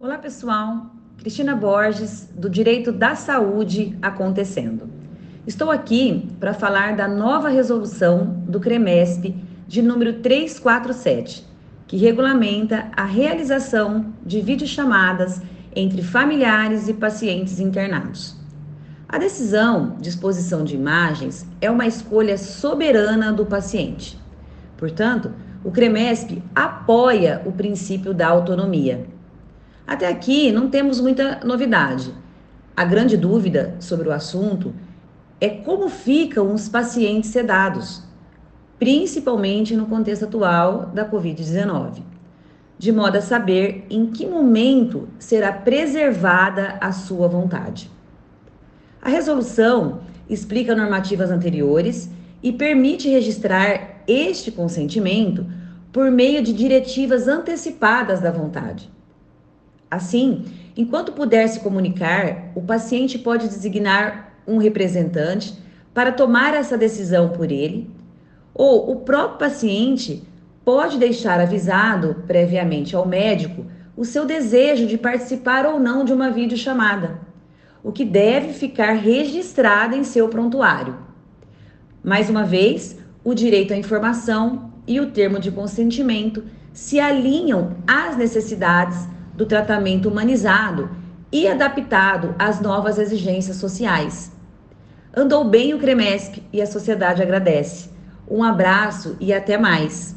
Olá, pessoal. Cristina Borges, do Direito da Saúde Acontecendo. Estou aqui para falar da nova resolução do CREMESP de número 347, que regulamenta a realização de videochamadas entre familiares e pacientes internados. A decisão de exposição de imagens é uma escolha soberana do paciente. Portanto, o CREMESP apoia o princípio da autonomia. Até aqui não temos muita novidade. A grande dúvida sobre o assunto é como ficam os pacientes sedados, principalmente no contexto atual da Covid-19, de modo a saber em que momento será preservada a sua vontade. A resolução explica normativas anteriores e permite registrar este consentimento por meio de diretivas antecipadas da vontade. Assim, enquanto puder se comunicar, o paciente pode designar um representante para tomar essa decisão por ele, ou o próprio paciente pode deixar avisado previamente ao médico o seu desejo de participar ou não de uma videochamada, o que deve ficar registrado em seu prontuário. Mais uma vez, o direito à informação e o termo de consentimento se alinham às necessidades do tratamento humanizado e adaptado às novas exigências sociais. Andou bem o CREMESP e a sociedade agradece. Um abraço e até mais.